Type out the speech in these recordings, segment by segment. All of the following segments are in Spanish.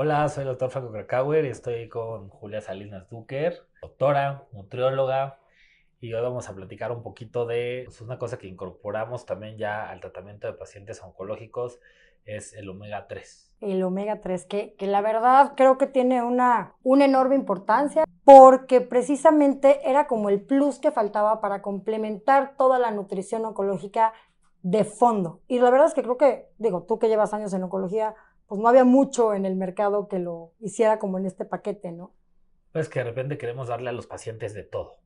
Hola, soy el doctor Franco Krakauer y estoy con Julia Salinas Duker, doctora, nutrióloga, y hoy vamos a platicar un poquito de pues, una cosa que incorporamos también ya al tratamiento de pacientes oncológicos, es el omega 3. El omega 3, que, que la verdad creo que tiene una, una enorme importancia porque precisamente era como el plus que faltaba para complementar toda la nutrición oncológica de fondo. Y la verdad es que creo que, digo, tú que llevas años en oncología, pues no había mucho en el mercado que lo hiciera como en este paquete, ¿no? Pues que de repente queremos darle a los pacientes de todo.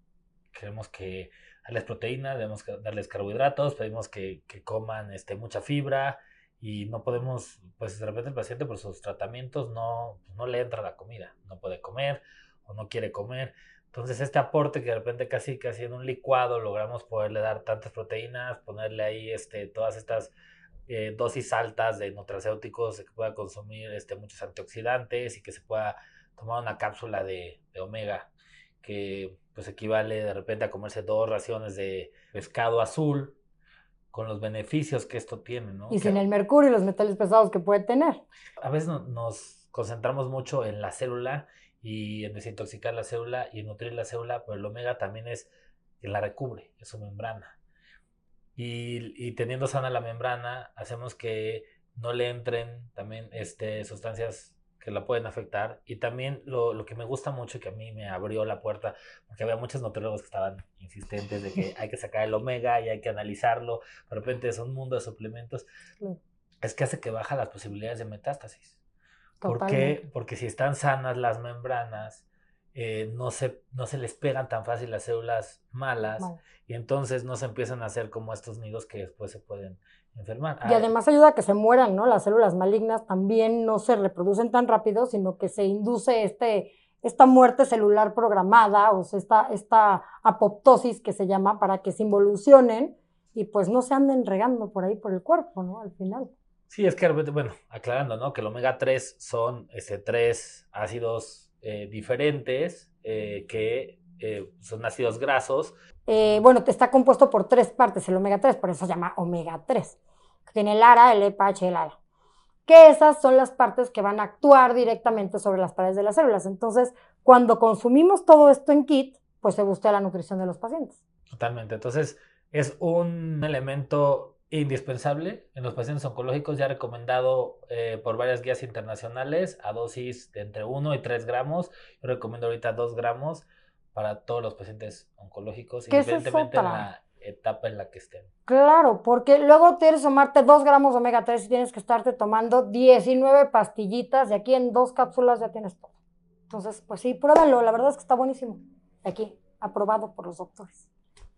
Queremos que darles proteína, debemos darles carbohidratos, pedimos que, coman este, mucha fibra y no podemos, pues de repente el paciente por sus tratamientos no, no le entra la comida, no puede comer o no quiere comer. Entonces este aporte que de repente casi, casi en un licuado logramos poderle dar tantas proteínas, ponerle ahí este, todas estas eh, dosis altas de nutracéuticos, que pueda consumir este, muchos antioxidantes y que se pueda tomar una cápsula de, omega que pues equivale de repente a comerse dos raciones de pescado azul con los beneficios que esto tiene, ¿no? Y sin el mercurio y los metales pesados que puede tener. A veces nos concentramos mucho en la célula y en desintoxicar la célula y en nutrir la célula, pero el omega también es que la recubre, es su membrana. Y, teniendo sana la membrana, hacemos que no le entren también este, sustancias que la pueden afectar. Y también lo, que me gusta mucho y que a mí me abrió la puerta, porque había muchos nutriólogos que estaban insistentes de que hay que sacar el omega y hay que analizarlo. De repente es un mundo de suplementos. Es que hace que baja las posibilidades de metástasis. ¿Por qué? Porque si están sanas las membranas, eh, no, se, no se les pegan tan fácil las células malas y entonces no se empiezan a hacer como estos nidos que después se pueden enfermar. Y además ayuda a que se mueran, ¿no? Las células malignas también no se reproducen tan rápido, sino que se induce este, esta muerte celular programada, o sea, esta, esta apoptosis que se llama, para que se involucionen y pues no se anden regando por ahí por el cuerpo, ¿no? Al final. Sí, es que, bueno, aclarando, ¿no? Que el omega 3 son este, tres ácidos eh, diferentes eh, que eh, son ácidos grasos. bueno, está compuesto por tres partes el omega 3, por eso se llama omega 3. Tiene el ARA, el EPA, y el ARA. Que esas son las partes que van a actuar directamente sobre las paredes de las células. Entonces, cuando consumimos todo esto en kit, pues se busca la nutrición de los pacientes. Totalmente. Entonces, es un elemento indispensable en los pacientes oncológicos, ya recomendado eh, por varias guías internacionales a dosis de entre 1 y 3 gramos. Yo recomiendo ahorita 2 gramos para todos los pacientes oncológicos, independientemente de la etapa en la que estén. Claro, porque luego tienes que tomarte 2 gramos de omega 3 y tienes que estarte tomando 19 pastillitas y aquí en dos cápsulas ya tienes todo. Entonces, pues sí, pruébenlo, la verdad es que está buenísimo. Aquí, aprobado por los doctores.